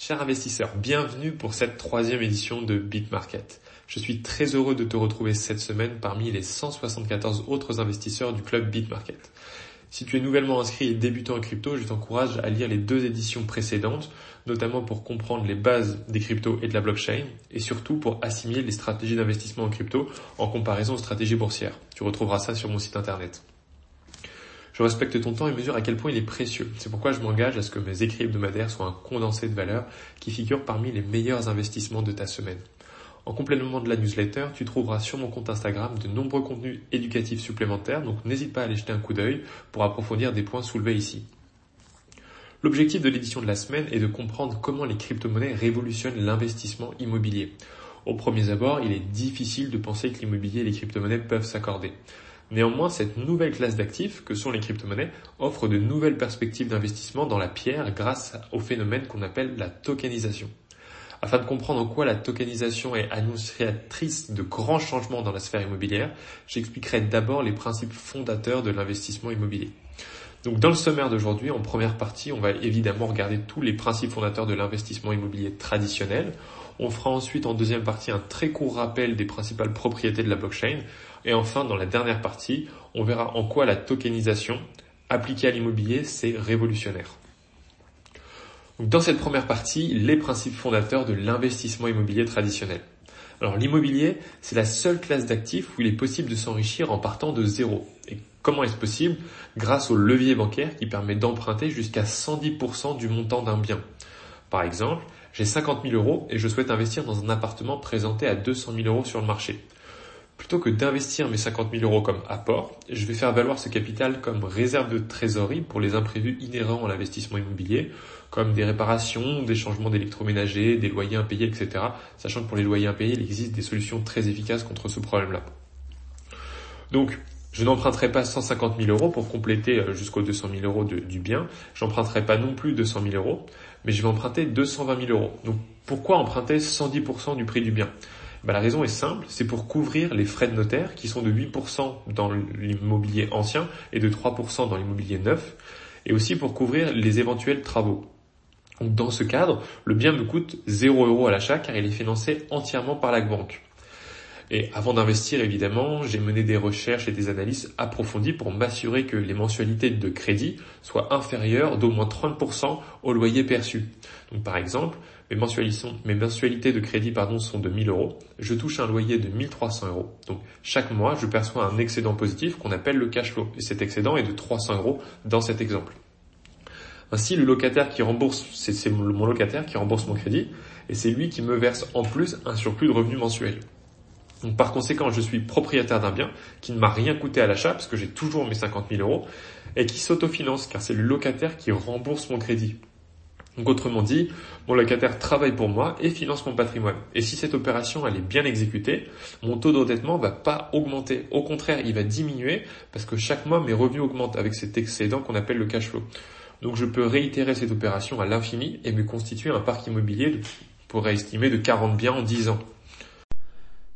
Chers investisseurs, bienvenue pour cette troisième édition de BitMarket. Je suis très heureux de te retrouver cette semaine parmi les 174 autres investisseurs du club BitMarket. Si tu es nouvellement inscrit et débutant en crypto, je t'encourage à lire les deux éditions précédentes, notamment pour comprendre les bases des cryptos et de la blockchain, et surtout pour assimiler les stratégies d'investissement en crypto en comparaison aux stratégies boursières. Tu retrouveras ça sur mon site internet. Je respecte ton temps et mesure à quel point il est précieux. C'est pourquoi je m'engage à ce que mes écrits hebdomadaires soient un condensé de valeurs qui figurent parmi les meilleurs investissements de ta semaine. En complément de la newsletter, tu trouveras sur mon compte Instagram de nombreux contenus éducatifs supplémentaires, donc n'hésite pas à aller jeter un coup d'œil pour approfondir des points soulevés ici. L'objectif de l'édition de la semaine est de comprendre comment les crypto-monnaies révolutionnent l'investissement immobilier. Au premier abord, il est difficile de penser que l'immobilier et les crypto-monnaies peuvent s'accorder. Néanmoins, cette nouvelle classe d'actifs, que sont les crypto-monnaies, offre de nouvelles perspectives d'investissement dans la pierre grâce au phénomène qu'on appelle la tokenisation. Afin de comprendre en quoi la tokenisation est annonciatrice de grands changements dans la sphère immobilière, j'expliquerai d'abord les principes fondateurs de l'investissement immobilier. Donc dans le sommaire d'aujourd'hui, en première partie, on va évidemment regarder tous les principes fondateurs de l'investissement immobilier traditionnel. On fera ensuite en deuxième partie un très court rappel des principales propriétés de la blockchain. Et enfin, dans la dernière partie, on verra en quoi la tokenisation appliquée à l'immobilier, c'est révolutionnaire. dans cette première partie, les principes fondateurs de l'investissement immobilier traditionnel. Alors l'immobilier, c'est la seule classe d'actifs où il est possible de s'enrichir en partant de zéro. Et comment est-ce possible? Grâce au levier bancaire qui permet d'emprunter jusqu'à 110% du montant d'un bien. Par exemple, j'ai 50 000 euros et je souhaite investir dans un appartement présenté à 200 000 euros sur le marché. Plutôt que d'investir mes 50 000 euros comme apport, je vais faire valoir ce capital comme réserve de trésorerie pour les imprévus inhérents à l'investissement immobilier, comme des réparations, des changements d'électroménager, des loyers impayés, etc. Sachant que pour les loyers impayés, il existe des solutions très efficaces contre ce problème-là. Donc, je n'emprunterai pas 150 000 euros pour compléter euh, jusqu'aux 200 000 euros du bien. J'emprunterai pas non plus 200 000 euros, mais je vais emprunter 220 000 euros. Donc pourquoi emprunter 110% du prix du bien? Ben, La raison est simple, c'est pour couvrir les frais de notaire qui sont de 8% dans l'immobilier ancien et de 3% dans l'immobilier neuf, et aussi pour couvrir les éventuels travaux. Donc dans ce cadre, le bien me coûte 0 euros à l'achat car il est financé entièrement par la banque. Et avant d'investir, évidemment, j'ai mené des recherches et des analyses approfondies pour m'assurer que les mensualités de crédit soient inférieures d'au moins 30% au loyer perçu. Donc, par exemple, mes mensualités, de crédit pardon, sont de 1000 euros. Je touche un loyer de 1300 euros. Donc, chaque mois, je perçois un excédent positif qu'on appelle le cash flow. Et cet excédent est de 300 euros dans cet exemple. Ainsi, le locataire qui rembourse, c'est mon locataire qui rembourse mon crédit, et c'est lui qui me verse en plus un surplus de revenus mensuels. Donc par conséquent, je suis propriétaire d'un bien qui ne m'a rien coûté à l'achat parce que j'ai toujours mes 50 000 euros et qui s'autofinance car c'est le locataire qui rembourse mon crédit. Donc autrement dit, mon locataire travaille pour moi et finance mon patrimoine. Et si cette opération elle est bien exécutée, mon taux d'endettement va pas augmenter. Au contraire, il va diminuer parce que chaque mois mes revenus augmentent avec cet excédent qu'on appelle le cash flow. Donc je peux réitérer cette opération à l'infini et me constituer un parc immobilier pour estimer de 40 biens en 10 ans.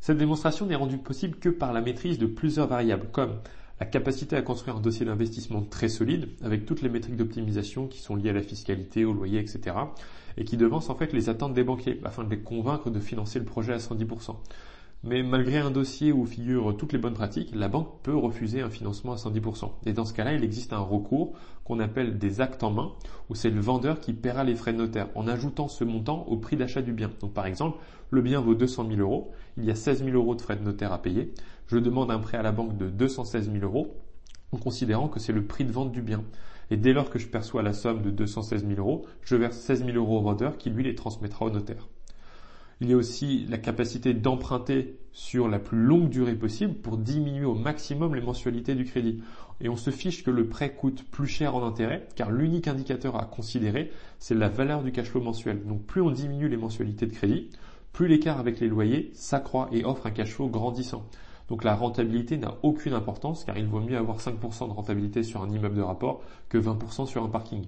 Cette démonstration n'est rendue possible que par la maîtrise de plusieurs variables, comme la capacité à construire un dossier d'investissement très solide, avec toutes les métriques d'optimisation qui sont liées à la fiscalité, au loyer, etc., et qui devancent en fait les attentes des banquiers, afin de les convaincre de financer le projet à 110%. Mais malgré un dossier où figurent toutes les bonnes pratiques, la banque peut refuser un financement à 110%. Et dans ce cas-là, il existe un recours qu'on appelle des actes en main, où c'est le vendeur qui paiera les frais de notaire en ajoutant ce montant au prix d'achat du bien. Donc par exemple, le bien vaut 200 000 euros, il y a 16 000 euros de frais de notaire à payer, je demande un prêt à la banque de 216 000 euros, en considérant que c'est le prix de vente du bien. Et dès lors que je perçois la somme de 216 000 euros, je verse 16 000 euros au vendeur qui lui les transmettra au notaire. Il y a aussi la capacité d'emprunter sur la plus longue durée possible pour diminuer au maximum les mensualités du crédit. Et on se fiche que le prêt coûte plus cher en intérêt, car l'unique indicateur à considérer, c'est la valeur du cash flow mensuel. Donc plus on diminue les mensualités de crédit, plus l'écart avec les loyers s'accroît et offre un cash flow grandissant. Donc la rentabilité n'a aucune importance, car il vaut mieux avoir 5% de rentabilité sur un immeuble de rapport que 20% sur un parking.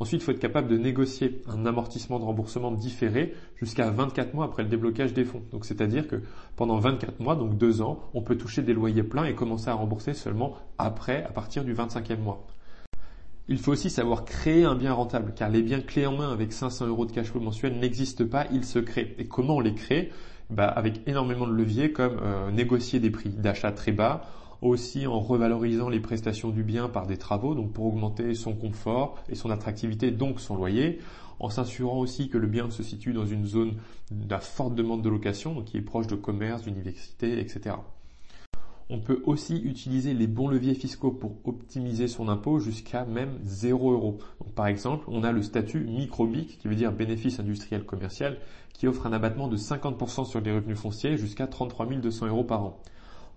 Ensuite, il faut être capable de négocier un amortissement de remboursement différé jusqu'à 24 mois après le déblocage des fonds. Donc, c'est-à-dire que pendant 24 mois, donc deux ans, on peut toucher des loyers pleins et commencer à rembourser seulement après, à partir du 25e mois. Il faut aussi savoir créer un bien rentable, car les biens clés en main avec 500 euros de cash flow mensuel n'existent pas, ils se créent. Et comment on les crée? Bah, Avec énormément de leviers comme euh, négocier des prix d'achat très bas, aussi en revalorisant les prestations du bien par des travaux, donc pour augmenter son confort et son attractivité, donc son loyer, en s'assurant aussi que le bien se situe dans une zone de forte demande de location, donc qui est proche de commerce, d'université, etc. On peut aussi utiliser les bons leviers fiscaux pour optimiser son impôt jusqu'à même 0 euros. par exemple, on a le statut microbic, qui veut dire bénéfice industriel commercial, qui offre un abattement de 50% sur les revenus fonciers jusqu'à 33 200 euros par an.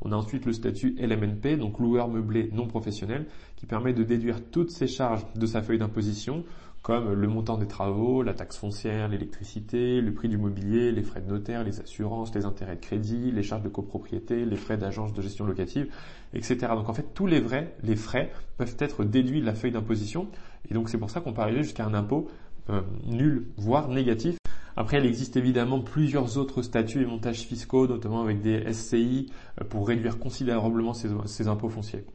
On a ensuite le statut LMNP, donc loueur meublé non professionnel, qui permet de déduire toutes ses charges de sa feuille d'imposition, comme le montant des travaux, la taxe foncière, l'électricité, le prix du mobilier, les frais de notaire, les assurances, les intérêts de crédit, les charges de copropriété, les frais d'agence de gestion locative, etc. Donc en fait, tous les vrais, les frais peuvent être déduits de la feuille d'imposition, et donc c'est pour ça qu'on peut arriver jusqu'à un impôt euh, nul, voire négatif, après, il existe évidemment plusieurs autres statuts et montages fiscaux, notamment avec des SCI, euh, pour réduire considérablement ces, impôts fonciers.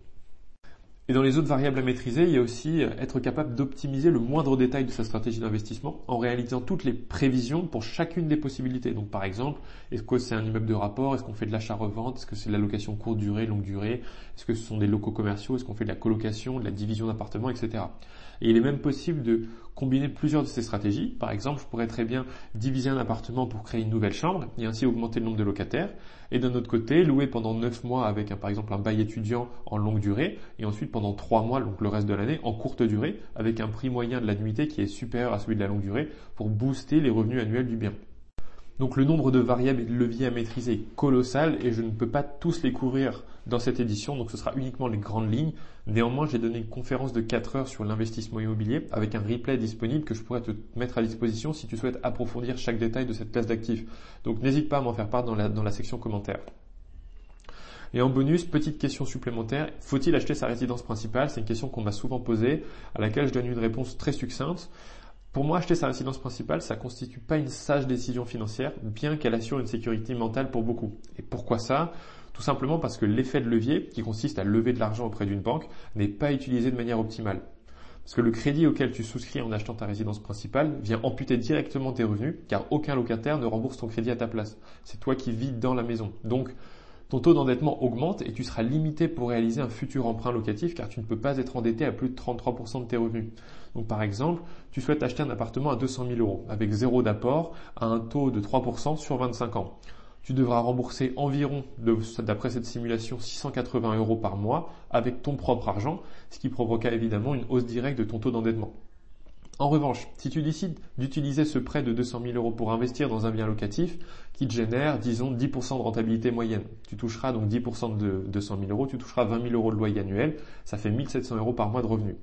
Et dans les autres variables à maîtriser, il y a aussi euh, être capable d'optimiser le moindre détail de sa stratégie d'investissement en réalisant toutes les prévisions pour chacune des possibilités. Donc par exemple, est-ce que c'est un immeuble de rapport? Est-ce qu'on fait de l'achat-revente? Est-ce que c'est de la location courte durée, longue durée? Est-ce que ce sont des locaux commerciaux? Est-ce qu'on fait de la colocation, de la division d'appartements, etc. Et il est même possible de combiner plusieurs de ces stratégies. Par exemple, je pourrais très bien diviser un appartement pour créer une nouvelle chambre et ainsi augmenter le nombre de locataires. Et d'un autre côté, louer pendant 9 mois avec par exemple un bail étudiant en longue durée et ensuite pendant 3 mois, donc le reste de l'année, en courte durée avec un prix moyen de la nuitée qui est supérieur à celui de la longue durée pour booster les revenus annuels du bien. Donc le nombre de variables et de leviers à maîtriser est colossal et je ne peux pas tous les couvrir dans cette édition, donc ce sera uniquement les grandes lignes. Néanmoins, j'ai donné une conférence de 4 heures sur l'investissement immobilier avec un replay disponible que je pourrais te mettre à disposition si tu souhaites approfondir chaque détail de cette classe d'actifs. Donc n'hésite pas à m'en faire part dans la, section commentaires. Et en bonus, petite question supplémentaire, faut-il acheter sa résidence principale? C'est une question qu'on m'a souvent posée, à laquelle je donne une réponse très succincte. Pour moi, acheter sa résidence principale, ça constitue pas une sage décision financière, bien qu'elle assure une sécurité mentale pour beaucoup. Et pourquoi ça? Tout simplement parce que l'effet de levier, qui consiste à lever de l'argent auprès d'une banque, n'est pas utilisé de manière optimale. Parce que le crédit auquel tu souscris en achetant ta résidence principale vient amputer directement tes revenus, car aucun locataire ne rembourse ton crédit à ta place. C'est toi qui vis dans la maison. Donc, ton taux d'endettement augmente et tu seras limité pour réaliser un futur emprunt locatif car tu ne peux pas être endetté à plus de 33% de tes revenus. Donc par exemple, tu souhaites acheter un appartement à 200 000 euros avec zéro d'apport à un taux de 3% sur 25 ans. Tu devras rembourser environ, d'après cette simulation, 680 euros par mois avec ton propre argent, ce qui provoqua évidemment une hausse directe de ton taux d'endettement. En revanche, si tu décides d'utiliser ce prêt de 200 000 euros pour investir dans un bien locatif qui te génère, disons, 10% de rentabilité moyenne, tu toucheras donc 10% de 200 000 euros, tu toucheras 20 000 euros de loyer annuel, ça fait 1700 euros par mois de revenus.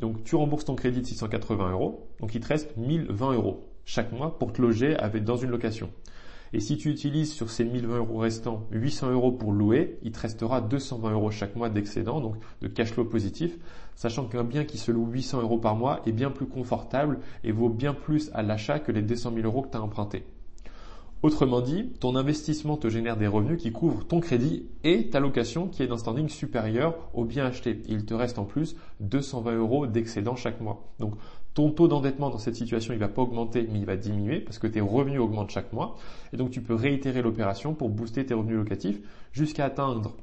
Donc tu rembourses ton crédit de 680 euros, donc il te reste 1020 euros chaque mois pour te loger avec, dans une location. Et si tu utilises sur ces 1020 euros restants 800 euros pour louer, il te restera 220 euros chaque mois d'excédent, donc de cash flow positif, sachant qu'un bien qui se loue 800 euros par mois est bien plus confortable et vaut bien plus à l'achat que les 200 000 euros que tu as empruntés. Autrement dit, ton investissement te génère des revenus qui couvrent ton crédit et ta location qui est d'un standing supérieur au bien acheté. Il te reste en plus 220 euros d'excédent chaque mois. Donc ton taux d'endettement dans cette situation, il va pas augmenter, mais il va diminuer parce que tes revenus augmentent chaque mois. Et donc tu peux réitérer l'opération pour booster tes revenus locatifs jusqu'à atteindre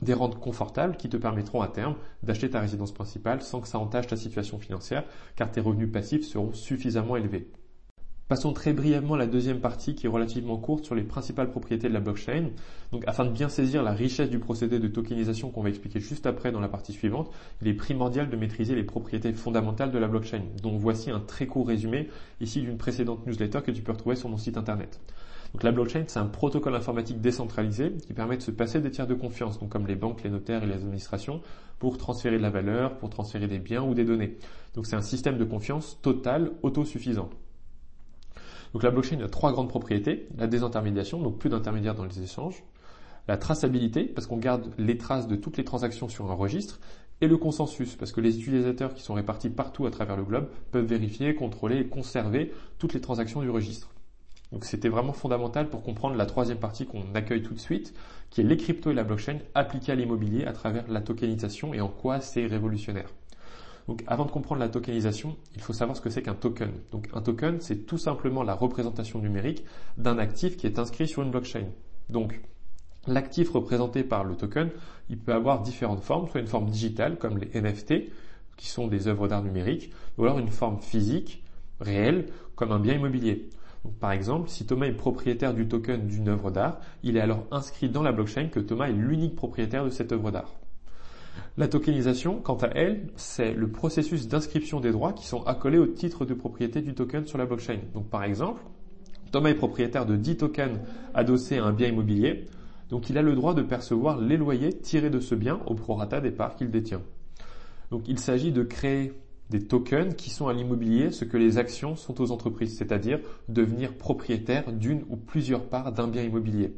des rentes confortables qui te permettront à terme d'acheter ta résidence principale sans que ça entache ta situation financière car tes revenus passifs seront suffisamment élevés. Passons très brièvement à la deuxième partie qui est relativement courte sur les principales propriétés de la blockchain. Donc afin de bien saisir la richesse du procédé de tokenisation qu'on va expliquer juste après dans la partie suivante, il est primordial de maîtriser les propriétés fondamentales de la blockchain. dont voici un très court résumé ici d'une précédente newsletter que tu peux retrouver sur mon site internet. Donc la blockchain, c'est un protocole informatique décentralisé qui permet de se passer des tiers de confiance, donc comme les banques, les notaires et les administrations, pour transférer de la valeur, pour transférer des biens ou des données. Donc c'est un système de confiance total, autosuffisant. Donc la blockchain a trois grandes propriétés. La désintermédiation, donc plus d'intermédiaires dans les échanges. La traçabilité, parce qu'on garde les traces de toutes les transactions sur un registre. Et le consensus, parce que les utilisateurs qui sont répartis partout à travers le globe peuvent vérifier, contrôler et conserver toutes les transactions du registre. Donc c'était vraiment fondamental pour comprendre la troisième partie qu'on accueille tout de suite, qui est les cryptos et la blockchain appliquées à l'immobilier à travers la tokenisation et en quoi c'est révolutionnaire. Donc avant de comprendre la tokenisation, il faut savoir ce que c'est qu'un token. Donc un token, c'est tout simplement la représentation numérique d'un actif qui est inscrit sur une blockchain. Donc l'actif représenté par le token, il peut avoir différentes formes, soit une forme digitale comme les NFT, qui sont des œuvres d'art numériques, ou alors une forme physique, réelle, comme un bien immobilier. par exemple, si Thomas est propriétaire du token d'une œuvre d'art, il est alors inscrit dans la blockchain que Thomas est l'unique propriétaire de cette œuvre d'art. La tokenisation, quant à elle, c'est le processus d'inscription des droits qui sont accolés au titre de propriété du token sur la blockchain. Donc par exemple, Thomas est propriétaire de 10 tokens adossés à un bien immobilier, donc il a le droit de percevoir les loyers tirés de ce bien au prorata des parts qu'il détient. Donc il s'agit de créer des tokens qui sont à l'immobilier ce que les actions sont aux entreprises, c'est-à-dire devenir propriétaire d'une ou plusieurs parts d'un bien immobilier.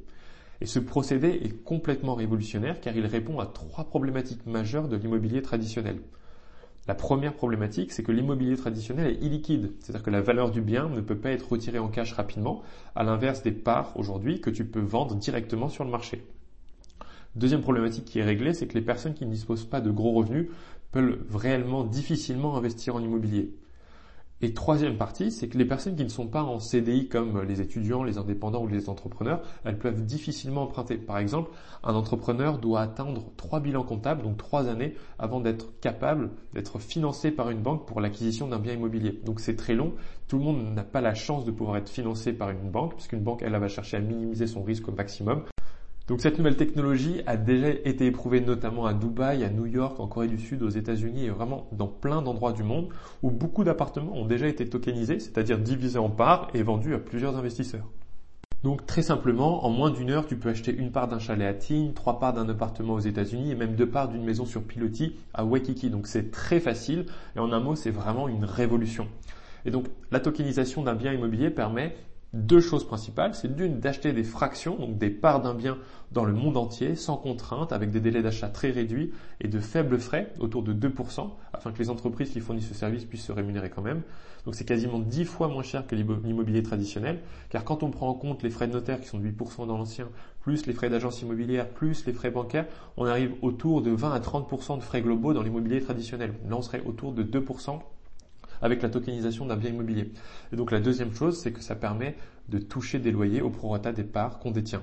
Et ce procédé est complètement révolutionnaire car il répond à trois problématiques majeures de l'immobilier traditionnel. La première problématique, c'est que l'immobilier traditionnel est illiquide, c'est-à-dire que la valeur du bien ne peut pas être retirée en cash rapidement, à l'inverse des parts aujourd'hui que tu peux vendre directement sur le marché. Deuxième problématique qui est réglée, c'est que les personnes qui ne disposent pas de gros revenus peuvent réellement difficilement investir en immobilier. Et troisième partie, c'est que les personnes qui ne sont pas en CDI comme les étudiants, les indépendants ou les entrepreneurs, elles peuvent difficilement emprunter. Par exemple, un entrepreneur doit atteindre trois bilans comptables, donc trois années, avant d'être capable d'être financé par une banque pour l'acquisition d'un bien immobilier. Donc c'est très long. Tout le monde n'a pas la chance de pouvoir être financé par une banque, puisqu'une banque, elle, elle va chercher à minimiser son risque au maximum. Donc cette nouvelle technologie a déjà été éprouvée notamment à Dubaï, à New York, en Corée du Sud, aux États-Unis et vraiment dans plein d'endroits du monde où beaucoup d'appartements ont déjà été tokenisés, c'est-à-dire divisés en parts et vendus à plusieurs investisseurs. Donc très simplement, en moins d'une heure, tu peux acheter une part d'un chalet à Tignes, trois parts d'un appartement aux États-Unis et même deux parts d'une maison sur pilotis à Waikiki. Donc c'est très facile et en un mot, c'est vraiment une révolution. Et donc la tokenisation d'un bien immobilier permet deux choses principales. C'est d'une d'acheter des fractions, donc des parts d'un bien dans le monde entier, sans contrainte, avec des délais d'achat très réduits et de faibles frais, autour de 2%, afin que les entreprises qui fournissent ce service puissent se rémunérer quand même. Donc c'est quasiment 10 fois moins cher que l'immobilier traditionnel, car quand on prend en compte les frais de notaire qui sont de 8% dans l'ancien, plus les frais d'agence immobilière, plus les frais bancaires, on arrive autour de 20 à 30% de frais globaux dans l'immobilier traditionnel. Là on serait autour de 2% avec la tokenisation d'un bien immobilier. Et donc la deuxième chose, c'est que ça permet de toucher des loyers au prorata des parts qu'on détient.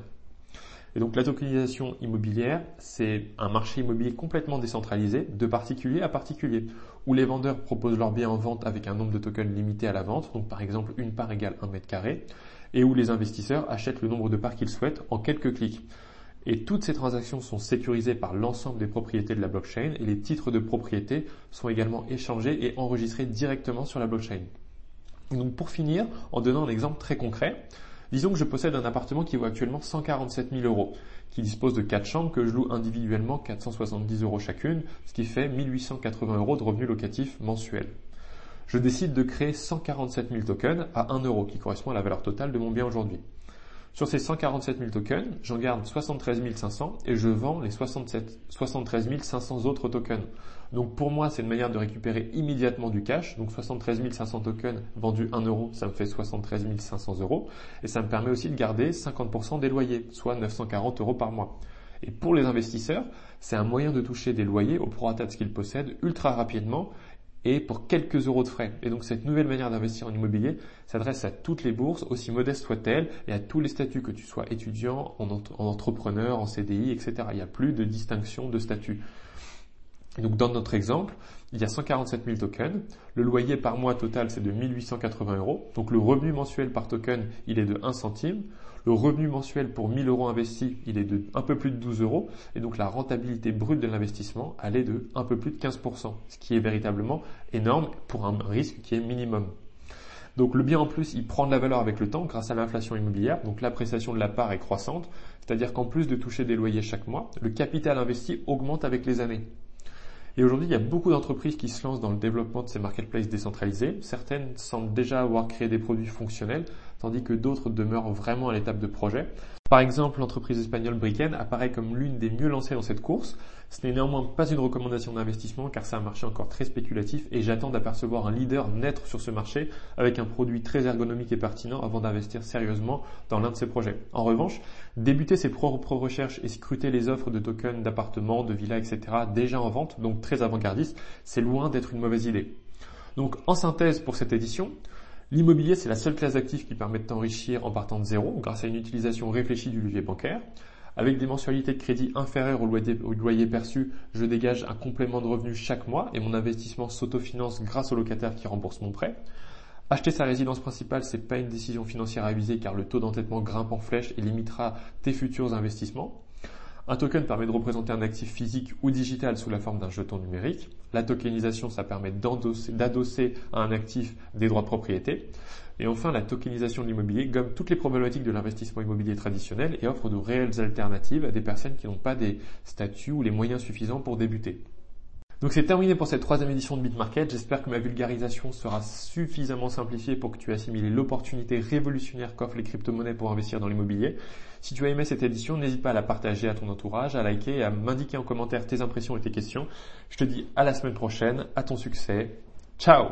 Et donc la tokenisation immobilière, c'est un marché immobilier complètement décentralisé, de particulier à particulier, où les vendeurs proposent leurs biens en vente avec un nombre de tokens limité à la vente, donc par exemple une part égale un mètre carré, et où les investisseurs achètent le nombre de parts qu'ils souhaitent en quelques clics. Et toutes ces transactions sont sécurisées par l'ensemble des propriétés de la blockchain et les titres de propriété sont également échangés et enregistrés directement sur la blockchain. Donc pour finir, en donnant un exemple très concret, disons que je possède un appartement qui vaut actuellement 147 000 euros, qui dispose de 4 chambres que je loue individuellement 470 euros chacune, ce qui fait 1880 euros de revenus locatifs mensuels. Je décide de créer 147 000 tokens à 1 euro, qui correspond à la valeur totale de mon bien aujourd'hui. Sur ces 147 000 tokens, j'en garde 73 500 et je vends les 67, 73 500 autres tokens. Donc pour moi, c'est une manière de récupérer immédiatement du cash. Donc 73 500 tokens vendus 1 euro, ça me fait 73 500 euros. Et ça me permet aussi de garder 50% des loyers, soit 940 euros par mois. Et pour les investisseurs, c'est un moyen de toucher des loyers au prorata de ce qu'ils possèdent ultra rapidement et pour quelques euros de frais. Et donc cette nouvelle manière d'investir en immobilier s'adresse à toutes les bourses, aussi modestes soient-elles, et à tous les statuts, que tu sois étudiant, en, entrepreneur, en CDI, etc. Il n'y a plus de distinction de statut. Donc dans notre exemple, il y a 147 000 tokens. Le loyer par mois total, c'est de 1880 euros. Donc le revenu mensuel par token, il est de 1 centime. Le revenu mensuel pour 1000 euros investis, il est de un peu plus de 12 euros. Et donc la rentabilité brute de l'investissement, elle est de un peu plus de 15%, ce qui est véritablement énorme pour un risque qui est minimum. Donc le bien en plus, il prend de la valeur avec le temps grâce à l'inflation immobilière. Donc l'appréciation de la part est croissante, c'est-à-dire qu'en plus de toucher des loyers chaque mois, le capital investi augmente avec les années. Et aujourd'hui, il y a beaucoup d'entreprises qui se lancent dans le développement de ces marketplaces décentralisés. Certaines semblent déjà avoir créé des produits fonctionnels, tandis que d'autres demeurent vraiment à l'étape de projet. Par exemple, l'entreprise espagnole Bricken apparaît comme l'une des mieux lancées dans cette course. Ce n'est néanmoins pas une recommandation d'investissement car c'est un marché encore très spéculatif et j'attends d'apercevoir un leader naître sur ce marché avec un produit très ergonomique et pertinent avant d'investir sérieusement dans l'un de ces projets. En revanche, débuter ses propres recherches et scruter les offres de tokens d'appartements, de villas, etc. déjà en vente, donc très avant-gardiste, c'est loin d'être une mauvaise idée. Donc en synthèse pour cette édition, L'immobilier, c'est la seule classe d'actifs qui permet de t'enrichir en partant de zéro grâce à une utilisation réfléchie du levier bancaire. Avec des mensualités de crédit inférieures au loyer, perçu, je dégage un complément de revenus chaque mois et mon investissement s'autofinance grâce au locataire qui rembourse mon prêt. Acheter sa résidence principale, c'est pas une décision financière à viser car le taux d'entêtement grimpe en flèche et limitera tes futurs investissements. Un token permet de représenter un actif physique ou digital sous la forme d'un jeton numérique. La tokenisation, ça permet d'adosser à un actif des droits de propriété. Et enfin, la tokenisation de l'immobilier gomme toutes les problématiques de l'investissement immobilier traditionnel et offre de réelles alternatives à des personnes qui n'ont pas des statuts ou les moyens suffisants pour débuter. Donc c'est terminé pour cette troisième édition de BitMarket. J'espère que ma vulgarisation sera suffisamment simplifiée pour que tu assimiles l'opportunité révolutionnaire qu'offrent les crypto-monnaies pour investir dans l'immobilier. Si tu as aimé cette édition, n'hésite pas à la partager à ton entourage, à liker et à m'indiquer en commentaire tes impressions et tes questions. Je te dis à la semaine prochaine, à ton succès. Ciao